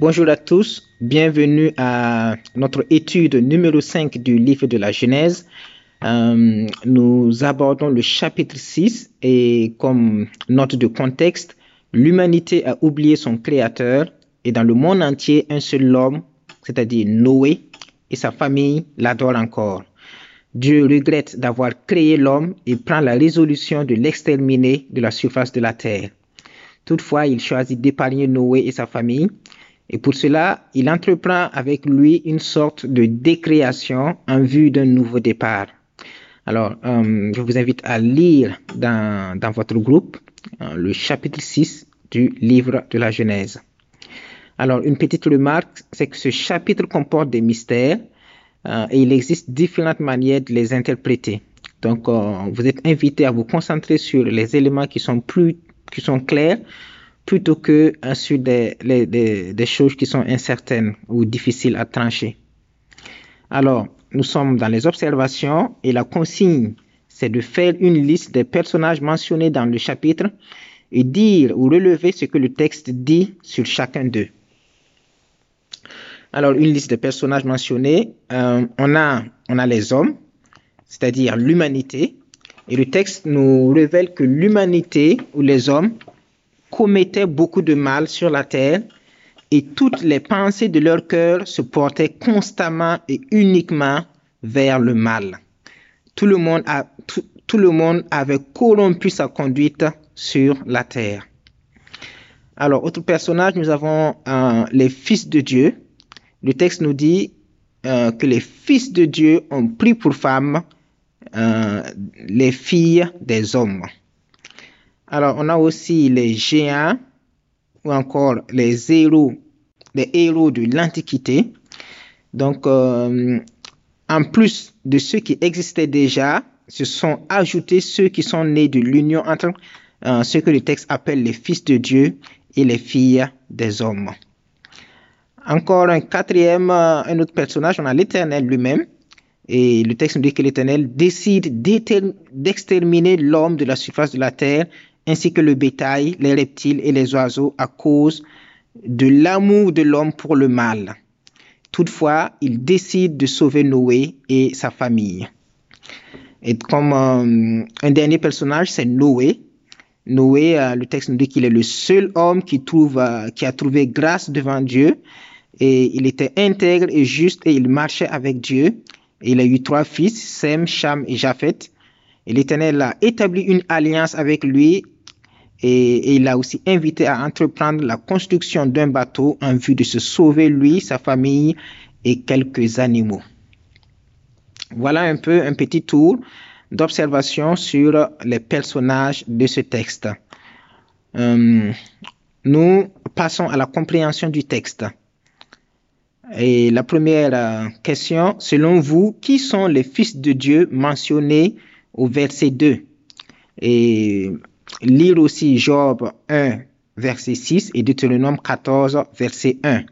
Bonjour à tous, bienvenue à notre étude numéro 5 du livre de la Genèse. Euh, nous abordons le chapitre 6 et comme note de contexte, l'humanité a oublié son créateur et dans le monde entier, un seul homme, c'est-à-dire Noé, et sa famille l'adorent encore. Dieu regrette d'avoir créé l'homme et prend la résolution de l'exterminer de la surface de la terre. Toutefois, il choisit d'épargner Noé et sa famille, et pour cela, il entreprend avec lui une sorte de décréation en vue d'un nouveau départ. Alors, euh, je vous invite à lire dans, dans votre groupe euh, le chapitre 6 du livre de la Genèse. Alors, une petite remarque, c'est que ce chapitre comporte des mystères euh, et il existe différentes manières de les interpréter. Donc, vous êtes invité à vous concentrer sur les éléments qui sont plus, qui sont clairs, plutôt que sur des choses qui sont incertaines ou difficiles à trancher. Alors, nous sommes dans les observations et la consigne, c'est de faire une liste des personnages mentionnés dans le chapitre et dire ou relever ce que le texte dit sur chacun d'eux. Alors, une liste de personnages mentionnés, euh, on, a, on a les hommes, c'est-à-dire l'humanité, et le texte nous révèle que l'humanité ou les hommes commettaient beaucoup de mal sur la terre et toutes les pensées de leur cœur se portaient constamment et uniquement vers le mal. Tout le monde, avait corrompu sa conduite sur la terre. Alors, autre personnage, nous avons euh, les fils de Dieu, le texte nous dit euh, que les fils de Dieu ont pris pour femmes euh, les filles des hommes. Alors, on a aussi les géants ou encore les héros, les héros de l'Antiquité. Donc, euh, en plus de ceux qui existaient déjà, se sont ajoutés ceux qui sont nés de l'union entre euh, ce que le texte appelle les fils de Dieu et les filles des hommes. Encore un quatrième, euh, un autre personnage, on a l'Éternel lui-même. Et le texte nous dit que l'Éternel décide d'exterminer l'homme de la surface de la terre, ainsi que le bétail, les reptiles et les oiseaux, à cause de l'amour de l'homme pour le mal. Toutefois, il décide de sauver Noé et sa famille. Et comme euh, un dernier personnage, c'est Noé. Noé, euh, le texte nous dit qu'il est le seul homme qui, trouve, euh, qui a trouvé grâce devant Dieu et il était intègre et juste et il marchait avec Dieu. Et il a eu trois fils, Sem, Cham et Japhet. Et l'Éternel a établi une alliance avec lui et, il l'a aussi invité à entreprendre la construction d'un bateau en vue de se sauver lui, sa famille et quelques animaux. Voilà un peu un petit tour d'observation sur les personnages de ce texte. Euh, nous passons à la compréhension du texte. Et la première euh, question, selon vous, qui sont les fils de Dieu mentionnés au verset 2 Et lire aussi Job 1, verset 6 et Deutéronome 14, verset 1.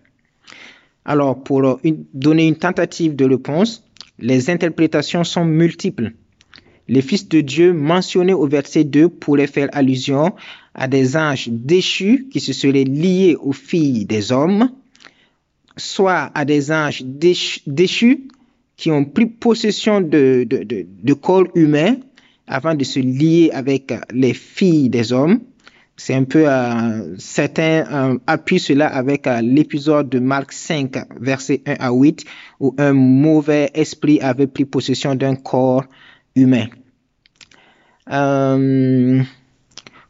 Alors, pour donner une tentative de réponse, les interprétations sont multiples. Les fils de Dieu mentionnés au verset 2 pourraient faire allusion à des anges déchus qui se seraient liés aux filles des hommes, soit à des anges déchus qui ont pris possession de, de corps humains avant de se lier avec les filles des hommes. C'est un peu, euh, certains euh, appuient cela avec euh, l'épisode de Marc 5, verset 1 à 8, où un mauvais esprit avait pris possession d'un corps humain.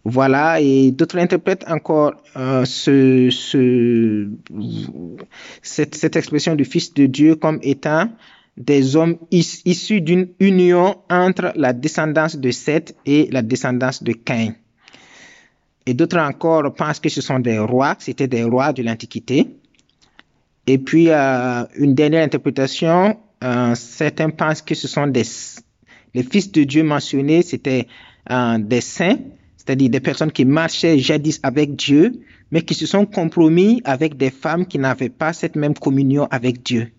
Voilà, et d'autres interprètent encore ce, ce, cette expression du Fils de Dieu comme étant des hommes is, issus d'une union entre la descendance de Seth et la descendance de Caïn. Et d'autres encore pensent que ce sont des rois, c'était des rois de l'Antiquité. Et puis, euh, une dernière interprétation, euh, certains pensent que ce sont des, les fils de Dieu mentionnés, c'était euh, des saints, c'est-à-dire des personnes qui marchaient jadis avec Dieu, mais qui se sont compromis avec des femmes qui n'avaient pas cette même communion avec Dieu.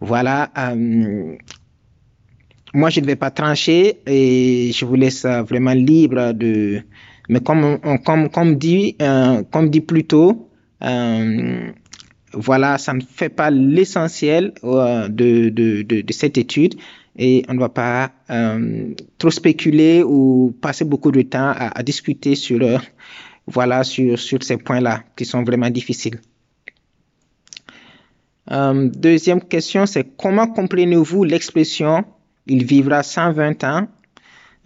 Voilà. Euh, moi, je ne vais pas trancher et je vous laisse vraiment libre de. Mais comme, comme, comme dit, euh, comme dit plus tôt, euh, voilà, ça ne fait pas l'essentiel euh, de, cette étude et on ne va pas euh, trop spéculer ou passer beaucoup de temps à, à discuter sur, euh, voilà, sur, sur ces points-là qui sont vraiment difficiles. Euh, deuxième question, c'est comment comprenez-vous l'expression il vivra 120 ans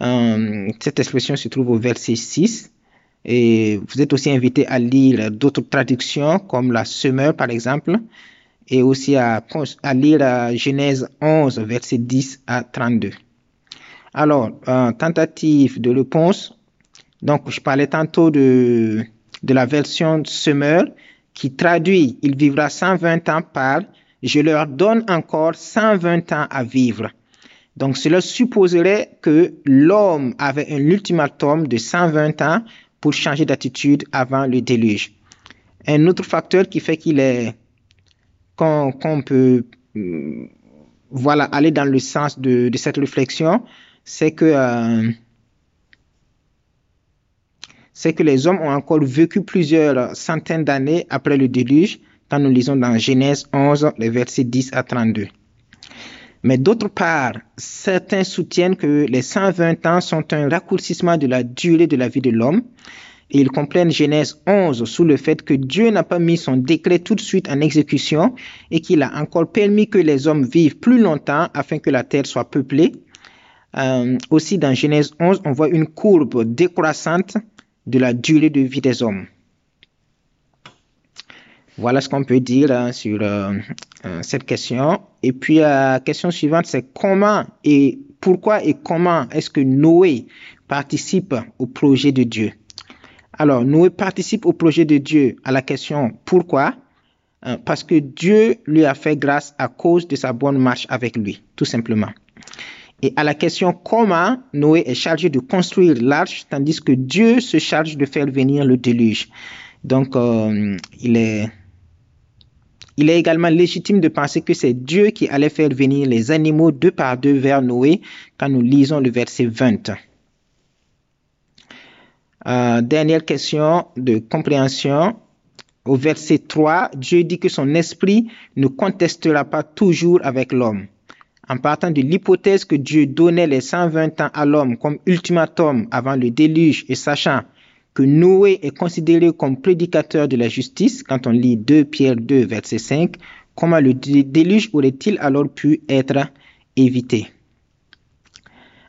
euh, Cette expression se trouve au verset 6. Et vous êtes aussi invité à lire d'autres traductions comme la Semeur par exemple et aussi à, à lire la Genèse 11 verset 10 à 32. Alors, euh, tentative de réponse. Donc, je parlais tantôt de, de la version Semeur qui traduit il vivra 120 ans par je leur donne encore 120 ans à vivre. Donc cela supposerait que l'homme avait un ultimatum de 120 ans pour changer d'attitude avant le déluge. Un autre facteur qui fait qu'il est qu'on qu peut voilà aller dans le sens de, de cette réflexion, c'est que euh, c'est que les hommes ont encore vécu plusieurs centaines d'années après le déluge, quand nous lisons dans Genèse 11, les versets 10 à 32. Mais d'autre part, certains soutiennent que les 120 ans sont un raccourcissement de la durée de la vie de l'homme. Et ils comprennent Genèse 11 sous le fait que Dieu n'a pas mis son décret tout de suite en exécution et qu'il a encore permis que les hommes vivent plus longtemps afin que la terre soit peuplée. Euh, aussi dans Genèse 11, on voit une courbe décroissante de la durée de vie des hommes. Voilà ce qu'on peut dire hein, sur euh, euh, cette question. Et puis la question suivante, c'est comment et pourquoi et comment est-ce que Noé participe au projet de Dieu? Alors, Noé participe au projet de Dieu à la question pourquoi? Euh, Parce que Dieu lui a fait grâce à cause de sa bonne marche avec lui, tout simplement. Et à la question comment Noé est chargé de construire l'arche, tandis que Dieu se charge de faire venir le déluge. Donc, euh, il est il est également légitime de penser que c'est Dieu qui allait faire venir les animaux deux par deux vers Noé quand nous lisons le verset 20. Euh, dernière question de compréhension. Au verset 3, Dieu dit que son esprit ne contestera pas toujours avec l'homme. En partant de l'hypothèse que Dieu donnait les 120 ans à l'homme comme ultimatum avant le déluge et sachant que Noé est considéré comme prédicateur de la justice, quand on lit 2 Pierre 2, verset 5, comment le déluge aurait-il alors pu être évité?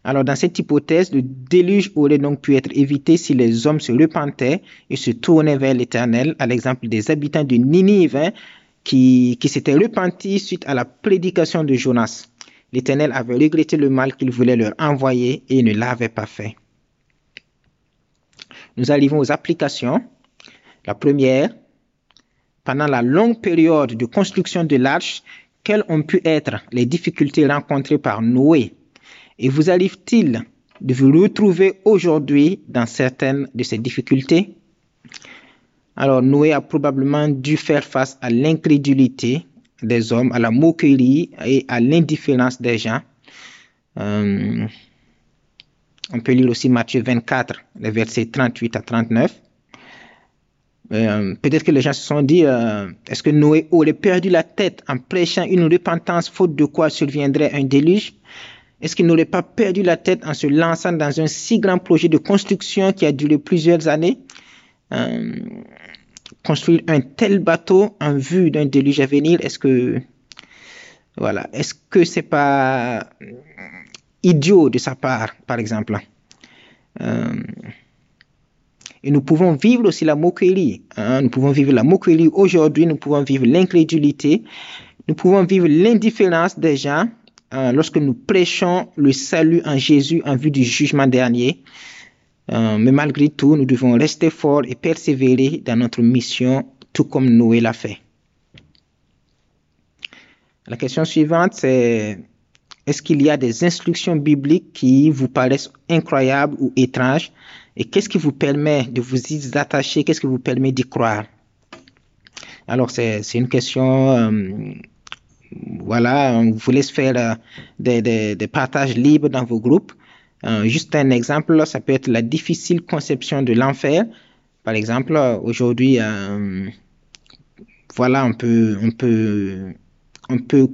Alors dans cette hypothèse, le déluge aurait donc pu être évité si les hommes se repentaient et se tournaient vers l'Éternel, à l'exemple des habitants de Ninive hein, qui, qui s'étaient repentis suite à la prédication de Jonas. L'Éternel avait regretté le mal qu'il voulait leur envoyer et ne l'avait pas fait. Nous arrivons aux applications. La première, pendant la longue période de construction de l'arche, quelles ont pu être les difficultés rencontrées par Noé? Et vous arrive-t-il de vous retrouver aujourd'hui dans certaines de ces difficultés? Alors Noé a probablement dû faire face à l'incrédulité des hommes, à la moquerie et à l'indifférence des gens. Euh, on peut lire aussi Matthieu 24, les versets 38 à 39. Euh, Peut-être que les gens se sont dit, euh, est-ce que Noé aurait perdu la tête en prêchant une repentance faute de quoi surviendrait un déluge? Est-ce qu'il n'aurait pas perdu la tête en se lançant dans un si grand projet de construction qui a duré plusieurs années? Construire un tel bateau en vue d'un déluge à venir, est-ce que voilà, est-ce que c'est pas idiot de sa part, par exemple. Euh, et nous pouvons vivre aussi la moquerie. Hein? Nous pouvons vivre la moquerie aujourd'hui, nous pouvons vivre l'incrédulité, nous pouvons vivre l'indifférence des gens euh, lorsque nous prêchons le salut en Jésus en vue du jugement dernier. Euh, mais malgré tout, nous devons rester forts et persévérer dans notre mission, tout comme Noé l'a fait. La question suivante, c'est est-ce qu'il y a des instructions bibliques qui vous paraissent incroyables ou étranges? Et qu'est-ce qui vous permet de vous y attacher? Qu'est-ce qui vous permet d'y croire? Alors, c'est une question... Euh, voilà, on vous laisse faire euh, des, partages libres dans vos groupes. Euh, juste un exemple, ça peut être la difficile conception de l'enfer. Par exemple, aujourd'hui, euh, voilà, on peut, on peut, on peut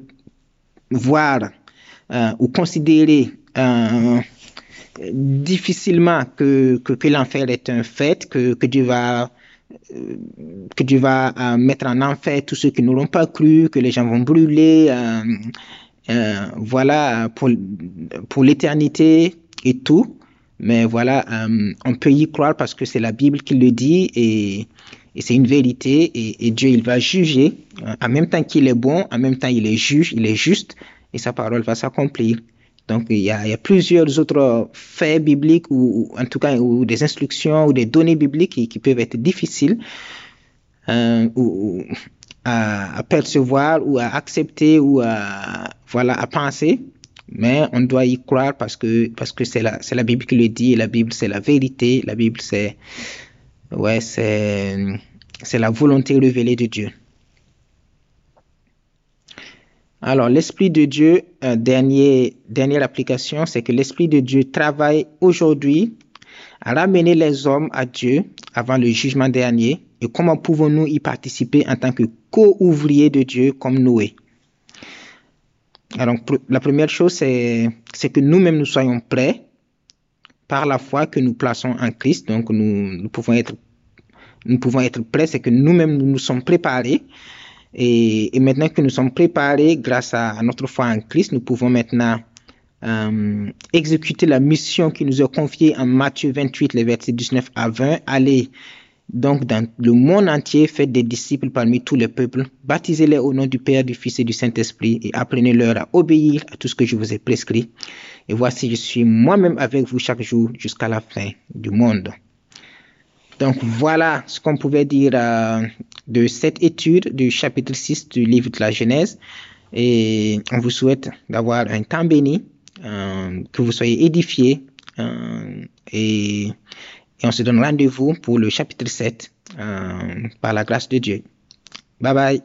voir euh, ou considérer difficilement que, que, l'enfer est un fait, que, que Dieu va que Dieu va mettre en enfer tous ceux qui n'auront pas cru, que les gens vont brûler, voilà, pour, pour l'éternité et tout. Mais voilà, euh, on peut y croire parce que c'est la Bible qui le dit et, c'est une vérité et, Dieu, il va juger. En même temps qu'il est bon, en même temps il est juge, il est juste et sa parole va s'accomplir. Donc, il y, a, plusieurs autres faits bibliques ou, en tout cas ou des instructions ou des données bibliques qui, peuvent être difficiles euh, à, à, percevoir ou à accepter ou à, voilà, à penser. Mais on doit y croire parce que c'est la Bible qui le dit et la Bible c'est la vérité la Bible c'est la volonté révélée de Dieu. Alors, l'Esprit de Dieu, dernière application, c'est que l'Esprit de Dieu travaille aujourd'hui à ramener les hommes à Dieu avant le jugement dernier. Et comment pouvons-nous y participer en tant que co-ouvriers de Dieu comme Noé? Alors, la première chose, c'est que nous-mêmes, nous soyons prêts par la foi que nous plaçons en Christ. Donc, nous, pouvons être, nous pouvons être prêts, c'est que nous-mêmes, nous nous sommes préparés et, maintenant que nous sommes préparés grâce à, notre foi en Christ, nous pouvons maintenant euh, exécuter la mission qui nous est confiée en Matthieu 28, les versets 19 à 20. Allez donc dans le monde entier, faites des disciples parmi tous les peuples, baptisez-les au nom du Père, du Fils et du Saint-Esprit et apprenez-leur à obéir à tout ce que je vous ai prescrit. Et voici, je suis moi-même avec vous chaque jour jusqu'à la fin du monde. Donc voilà ce qu'on pouvait dire euh, de cette étude du chapitre 6 du livre de la Genèse. Et on vous souhaite d'avoir un temps béni, euh, que vous soyez édifiés. Euh, et, et, on se donne rendez-vous pour le chapitre 7 euh, par la grâce de Dieu. Bye bye.